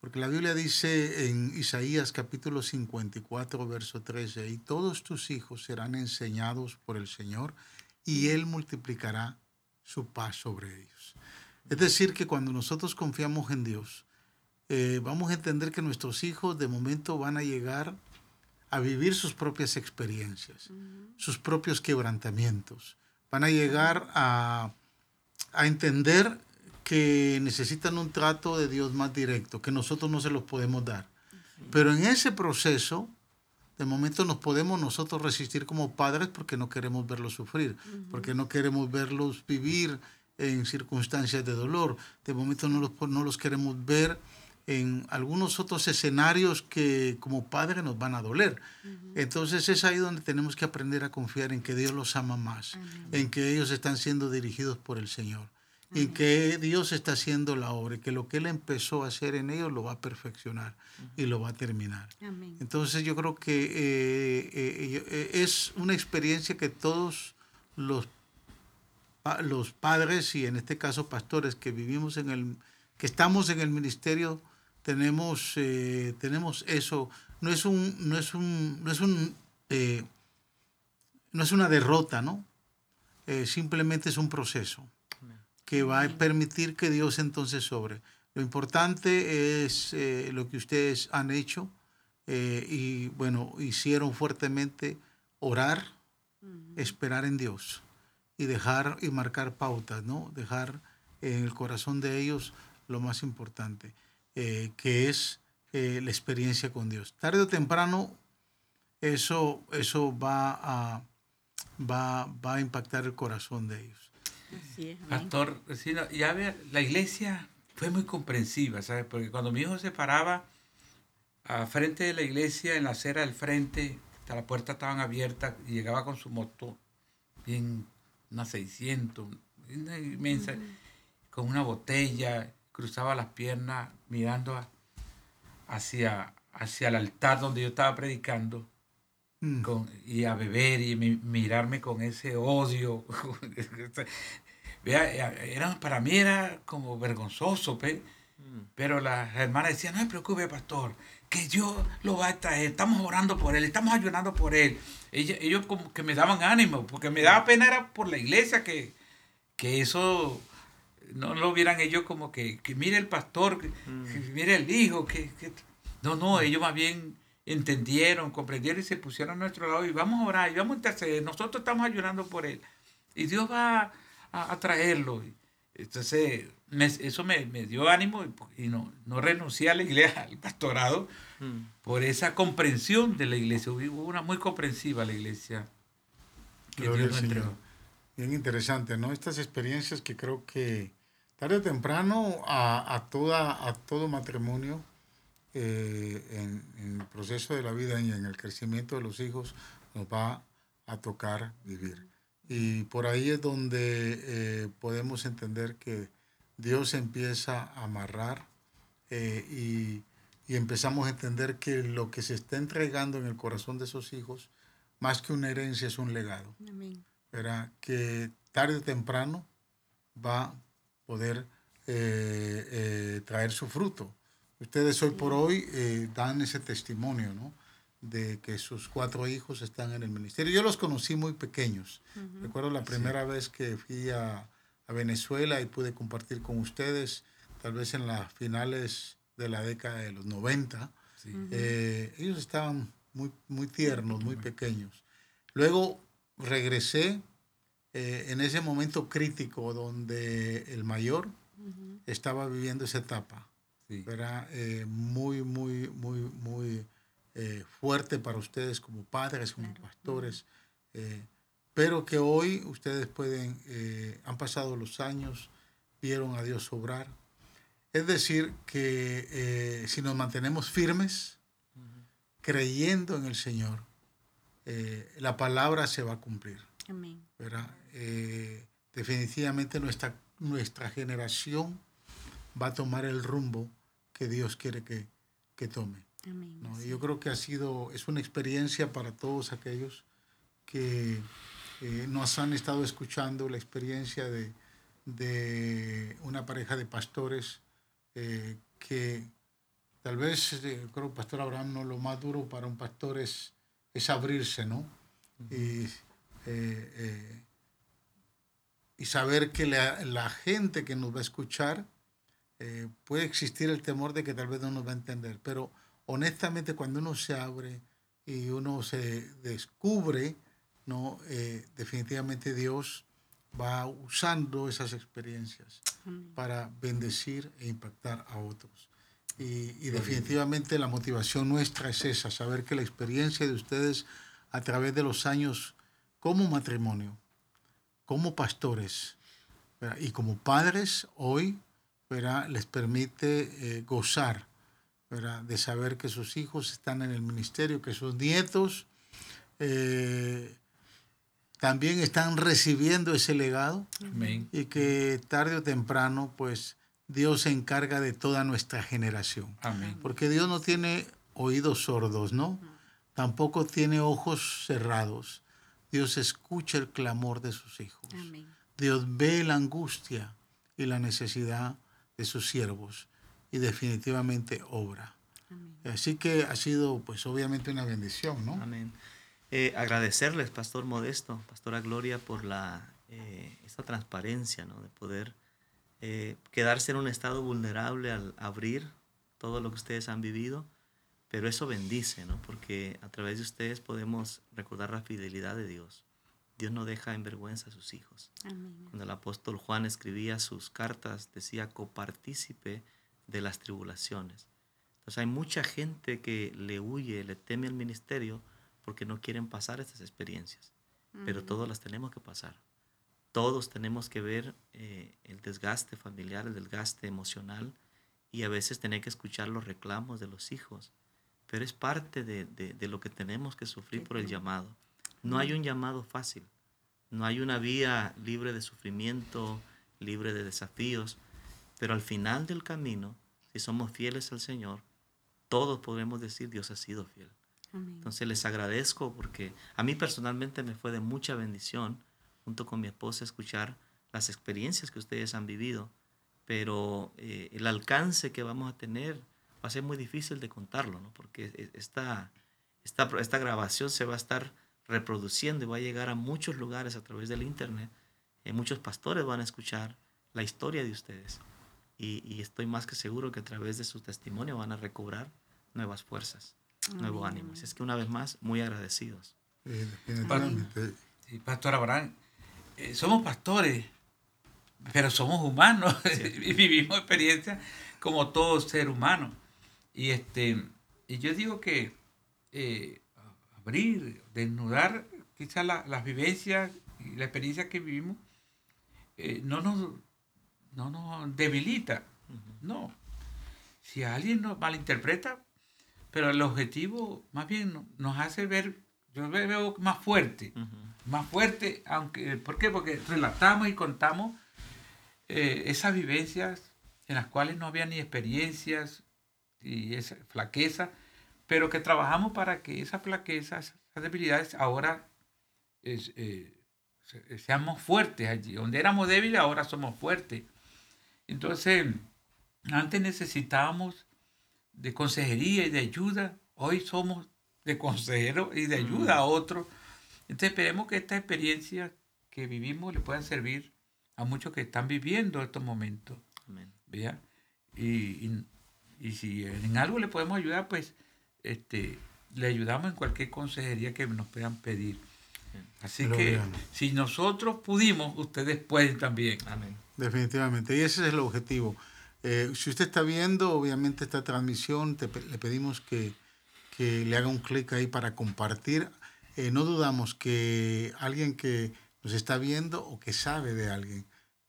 Porque la Biblia dice en Isaías capítulo 54, verso 13, y todos tus hijos serán enseñados por el Señor y Él multiplicará su paz sobre ellos. Es decir, que cuando nosotros confiamos en Dios, eh, vamos a entender que nuestros hijos de momento van a llegar a vivir sus propias experiencias, sus propios quebrantamientos. Van a llegar a, a entender que necesitan un trato de Dios más directo, que nosotros no se los podemos dar. Pero en ese proceso, de momento nos podemos nosotros resistir como padres porque no queremos verlos sufrir, porque no queremos verlos vivir en circunstancias de dolor. De momento no los, no los queremos ver en algunos otros escenarios que como padres nos van a doler. Entonces es ahí donde tenemos que aprender a confiar en que Dios los ama más, en que ellos están siendo dirigidos por el Señor, en que Dios está haciendo la obra y que lo que Él empezó a hacer en ellos lo va a perfeccionar y lo va a terminar. Amén. Entonces yo creo que eh, eh, eh, es una experiencia que todos los, los padres y en este caso pastores que vivimos en el, que estamos en el ministerio, tenemos, eh, tenemos eso. No es un, no es un, no es un, no es una derrota, ¿no? Simplemente es un proceso que va a permitir que Dios entonces sobre. Lo importante es eh, lo que ustedes han hecho eh, y bueno, hicieron fuertemente orar, esperar en Dios y dejar y marcar pautas, ¿no? Dejar en el corazón de ellos lo más importante, eh, que es la experiencia con Dios. Tarde o temprano eso, eso va, a, va, va a impactar el corazón de ellos. Así es. amén. Pastor, sí, no, ya ve, la iglesia fue muy comprensiva, ¿sabes? Porque cuando mi hijo se paraba a frente de la iglesia, en la acera del frente, hasta las puertas estaban abiertas, y llegaba con su moto, bien, una 600, una inmensa, con una botella, cruzaba las piernas, mirando a- hacia, hacia el altar donde yo estaba predicando, Mm. con- y a beber y mi- mirarme con ese odio. Vea, era, para mí era como vergonzoso, pe. pero las hermanas decían, no se preocupe, pastor, que Dios lo va a traer, estamos orando por él, estamos ayunando por él. Ella- ellos como que me daban ánimo, porque me daba pena era por la iglesia que, que eso no lo vieran ellos como que, que mire el pastor, que, que mire el hijo, que, que- no, no, ellos más bien entendieron, comprendieron y se pusieron a nuestro lado y vamos a orar y vamos a interceder. Nosotros estamos ayunando por él. Y Dios va a, traerlo. Entonces, eso me, dio ánimo y, no, no renuncié a la iglesia, al pastorado, mm. por esa comprensión de la iglesia. Hubo una muy comprensiva la iglesia que Dios entregó. Bien interesante, ¿no? Estas experiencias que creo que tarde o temprano a, toda, a todo matrimonio, eh, en, el proceso de la vida y en el crecimiento de los hijos, nos va a tocar vivir. Y por ahí es donde eh, podemos entender que Dios empieza a amarrar eh, y, y, empezamos a entender que lo que se está entregando en el corazón de esos hijos, más que una herencia, es un legado. Amén. Que tarde o temprano va a poder eh, eh, traer su fruto. Ustedes hoy por hoy dan ese testimonio, ¿no? de que sus cuatro hijos están en el ministerio. Yo los conocí muy pequeños. Recuerdo la primera vez que fui a, a Venezuela y pude compartir con ustedes, tal vez en las finales de la década de los 90. Eh, ellos estaban muy, muy tiernos, muy pequeños. Luego regresé eh, en ese momento crítico donde el mayor estaba viviendo esa etapa. Era eh, muy, muy, muy, muy fuerte para ustedes como padres, como pastores pero que hoy ustedes pueden, eh, han pasado los años, vieron a Dios obrar. Es decir, que eh, si nos mantenemos firmes, creyendo en el Señor, eh, la palabra se va a cumplir. Amén. definitivamente nuestra, nuestra generación va a tomar el rumbo que Dios quiere que, que tome. Amén. Yo creo que ha sido, es una experiencia para todos aquellos que eh, nos han estado escuchando la experiencia de, de una pareja de pastores eh, que tal vez, eh, creo, Pastor Abraham, no lo más duro para un pastor es, es abrirse, ¿no? y, y, saber que la, la, gente que nos va a escuchar puede existir el temor de que tal vez no nos va a entender, pero honestamente cuando uno se abre y uno se descubre, ¿no? Eh, definitivamente Dios va usando esas experiencias para bendecir e impactar a otros. Y, definitivamente la motivación nuestra es esa, saber que la experiencia de ustedes a través de los años como matrimonio, como pastores y como padres hoy les permite eh, gozar de saber que sus hijos están en el ministerio, que sus nietos eh, también están recibiendo ese legado y que tarde o temprano pues Dios se encarga de toda nuestra generación. Porque Dios no tiene oídos sordos, ¿no? Tampoco tiene ojos cerrados. Dios escucha el clamor de sus hijos. Dios ve la angustia y la necesidad de sus siervos y definitivamente obra. Así que ha sido pues obviamente una bendición, ¿no? Amén. Eh, agradecerles, Pastor Modesto, Pastora Gloria, por la, eh, esta transparencia, ¿no? de poder eh, quedarse en un estado vulnerable al abrir todo lo que ustedes han vivido, pero eso bendice, ¿no? porque a través de ustedes podemos recordar la fidelidad de Dios. Dios no deja en vergüenza a sus hijos. Cuando el apóstol Juan escribía sus cartas, decía copartícipe de las tribulaciones. Entonces hay mucha gente que le huye, le teme al ministerio, porque no quieren pasar estas experiencias. Pero todos las tenemos que pasar. Todos tenemos que ver eh, el desgaste familiar, el desgaste emocional y a veces tener que escuchar los reclamos de los hijos. Pero es parte de, de, lo que tenemos que sufrir por el llamado. No hay un llamado fácil. No hay una vía libre de sufrimiento, libre de desafíos. Pero al final del camino, si somos fieles al Señor, todos podemos decir Dios ha sido fiel. Entonces les agradezco porque a mí personalmente me fue de mucha bendición junto con mi esposa escuchar las experiencias que ustedes han vivido, pero eh, el alcance que vamos a tener va a ser muy difícil de contarlo, ¿no? porque e, esta, esta, esta grabación se va a estar reproduciendo y va a llegar a muchos lugares a través del Internet. Eh, muchos pastores van a escuchar la historia de ustedes y, y estoy más que seguro que a través de su testimonio van a recobrar nuevas fuerzas nuevo ánimo. Así es que una vez más, muy agradecidos. y Pastor Abraham, eh, somos pastores, pero somos humanos y vivimos experiencias como todo ser humano. Y, este, y yo digo que eh, abrir, desnudar quizás las vivencias y la experiencia que vivimos eh, no, nos, no nos debilita. No. Si alguien nos malinterpreta, pero el objetivo más bien nos hace ver, yo veo más fuerte, más fuerte, aunque, ¿por qué? Porque relatamos y contamos eh, esas vivencias en las cuales no había ni experiencias y esa flaqueza, pero que trabajamos para que esa flaqueza, esas debilidades ahora eh, seamos fuertes allí. Donde éramos débiles, ahora somos fuertes. Entonces, antes necesitábamos de consejería y de ayuda, hoy somos de consejero y de ayuda a mm. otros. Entonces esperemos que esta experiencia que vivimos le pueda servir a muchos que están viviendo estos momentos. Amén. Y, y, si en algo le podemos ayudar, pues este, le ayudamos en cualquier consejería que nos puedan pedir. Así que si nosotros pudimos, ustedes pueden también. Amén. Definitivamente. Y ese es el objetivo. Eh, si usted está viendo, obviamente, esta transmisión, le pedimos que, que, le haga un clic ahí para compartir. Eh, no dudamos que alguien que nos está viendo o que sabe de alguien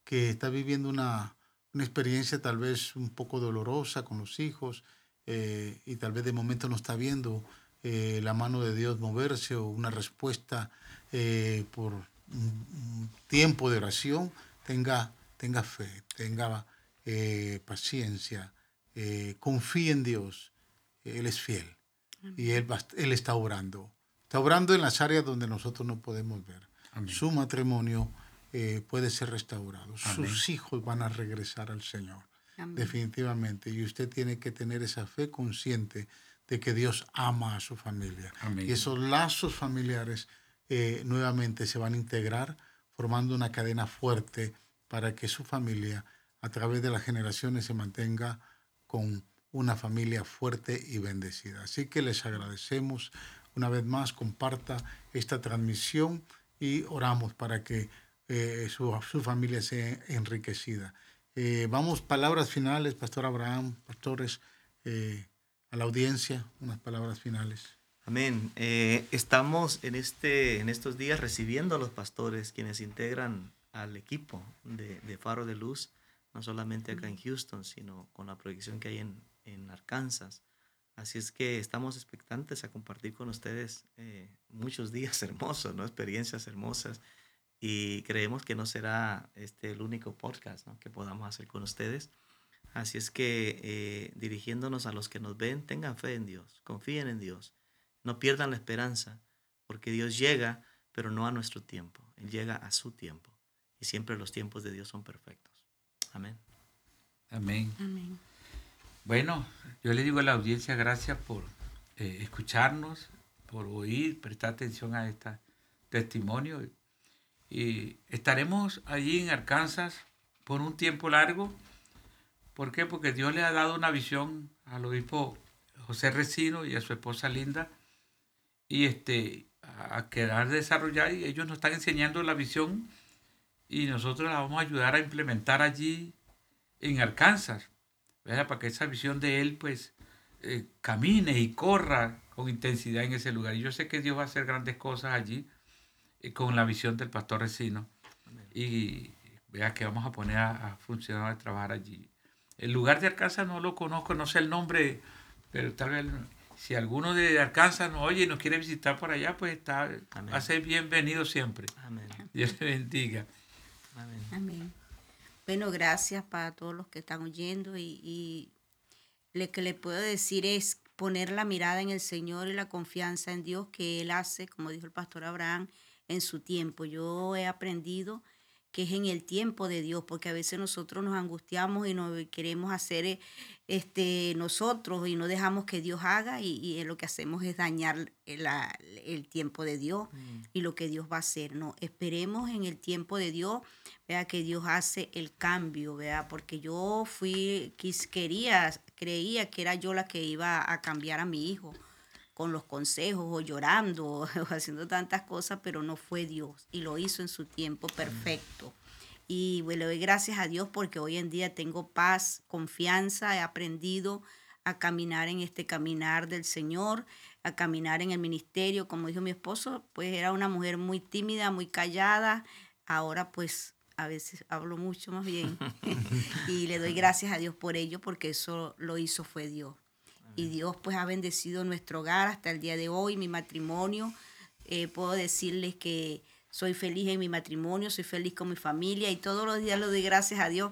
que está viviendo una, una experiencia tal vez un poco dolorosa con los hijos eh, y tal vez de momento no está viendo eh, la mano de Dios moverse o una respuesta eh, por un, tiempo de oración, tenga, tenga fe, tenga paciencia, confíe en Dios. Él es fiel y él, él está obrando. Está obrando en las áreas donde nosotros no podemos ver. Su matrimonio eh, puede ser restaurado. Sus hijos van a regresar al Señor. Definitivamente. Y usted tiene que tener esa fe consciente de que Dios ama a su familia. Y esos lazos familiares eh, nuevamente se van a integrar formando una cadena fuerte para que su familia a través de las generaciones se mantenga con una familia fuerte y bendecida. Así que les agradecemos una vez más, comparta esta transmisión y oramos para que eh, su, su, familia sea enriquecida. Eh, vamos, palabras finales, Pastor Abraham, pastores, eh, a la audiencia, unas palabras finales. Amén. estamos en, este, en estos días recibiendo a los pastores quienes integran al equipo de, de, Faro de Luz, no solamente acá en Houston, sino con la proyección que hay en, en Arkansas. Así es que estamos expectantes a compartir con ustedes muchos días hermosos, ¿no? experiencias hermosas y creemos que no será este el único podcast que podamos hacer con ustedes. Así es que eh, dirigiéndonos a los que nos ven, tengan fe en Dios, confíen en Dios, no pierdan la esperanza, porque Dios llega, pero no a nuestro tiempo, Él llega a su tiempo. Y siempre los tiempos de Dios son perfectos. Amén. Amén. Amén. Bueno, yo le digo a la audiencia gracias por eh, escucharnos, por oír, prestar atención a este testimonio y estaremos allí en Arkansas por un tiempo largo. ¿Por qué? Porque Dios le ha dado una visión al obispo José Recino y a su esposa Linda y este, a quedar desarrollar y ellos nos están enseñando la visión y nosotros la vamos a ayudar a implementar allí en Arkansas, para que esa visión de él pues eh, camine y corra con intensidad en ese lugar. Y yo sé que Dios va a hacer grandes cosas allí con la visión del pastor Recino. Y vea que vamos a poner a, funcionar, a trabajar allí. El lugar de Arkansas no lo conozco, no sé el nombre, pero tal vez si alguno de Arkansas nos oye y nos quiere visitar por allá, pues está, va a ser bienvenido siempre. Amén. Dios le bendiga. Amén. Amén. Bueno, gracias para todos los que están oyendo y, y lo que le puedo decir es poner la mirada en el Señor y la confianza en Dios que Él hace, como dijo el pastor Abraham, en su tiempo. Yo he aprendido que es en el tiempo de Dios, porque a veces nosotros nos angustiamos y no queremos hacer eh, este, nosotros y no dejamos que Dios haga y, lo que hacemos es dañar el, tiempo de Dios mm. y lo que Dios va a hacer. No, esperemos en el tiempo de Dios, vea que Dios hace el cambio, vea, porque yo fui, quería, creía que era yo la que iba a cambiar a mi hijo con los consejos o llorando o haciendo tantas cosas, pero no fue Dios y lo hizo en su tiempo perfecto. Y le doy gracias a Dios porque hoy en día tengo paz, confianza, he aprendido a caminar en este caminar del Señor, a caminar en el ministerio. Como dijo mi esposo, pues era una mujer muy tímida, muy callada. Ahora pues a veces hablo mucho más bien. y le doy gracias a Dios por ello porque eso lo hizo fue Dios. Y Dios pues ha bendecido nuestro hogar hasta el día de hoy, mi matrimonio. Eh, puedo decirles que soy feliz en mi matrimonio, soy feliz con mi familia y todos los días le doy gracias a Dios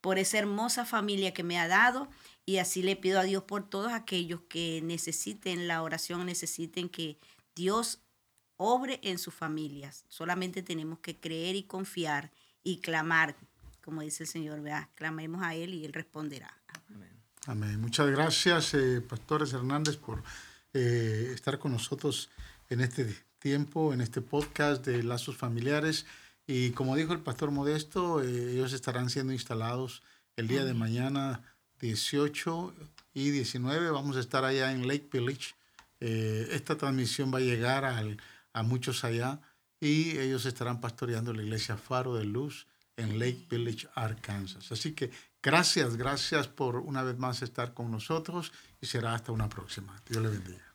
por esa hermosa familia que me ha dado y así le pido a Dios por todos aquellos que necesiten la oración, necesiten que Dios obre en sus familias. Solamente tenemos que creer y confiar y clamar, como dice el Señor, vea, clamemos a Él y Él responderá. Amén. Muchas gracias, eh, Pastores Hernández, por eh, estar con nosotros en este tiempo en este podcast de Lazos Familiares. Y como dijo el pastor Modesto, eh, ellos estarán siendo instalados el día de mañana 18 y 19. Vamos a estar allá en Lake Village. Eh, esta transmisión va a llegar a muchos allá y ellos estarán pastoreando la iglesia Faro de Luz en Lake Village, Arkansas. Así que gracias, gracias por una vez más estar con nosotros y será hasta una próxima. Dios le bendiga.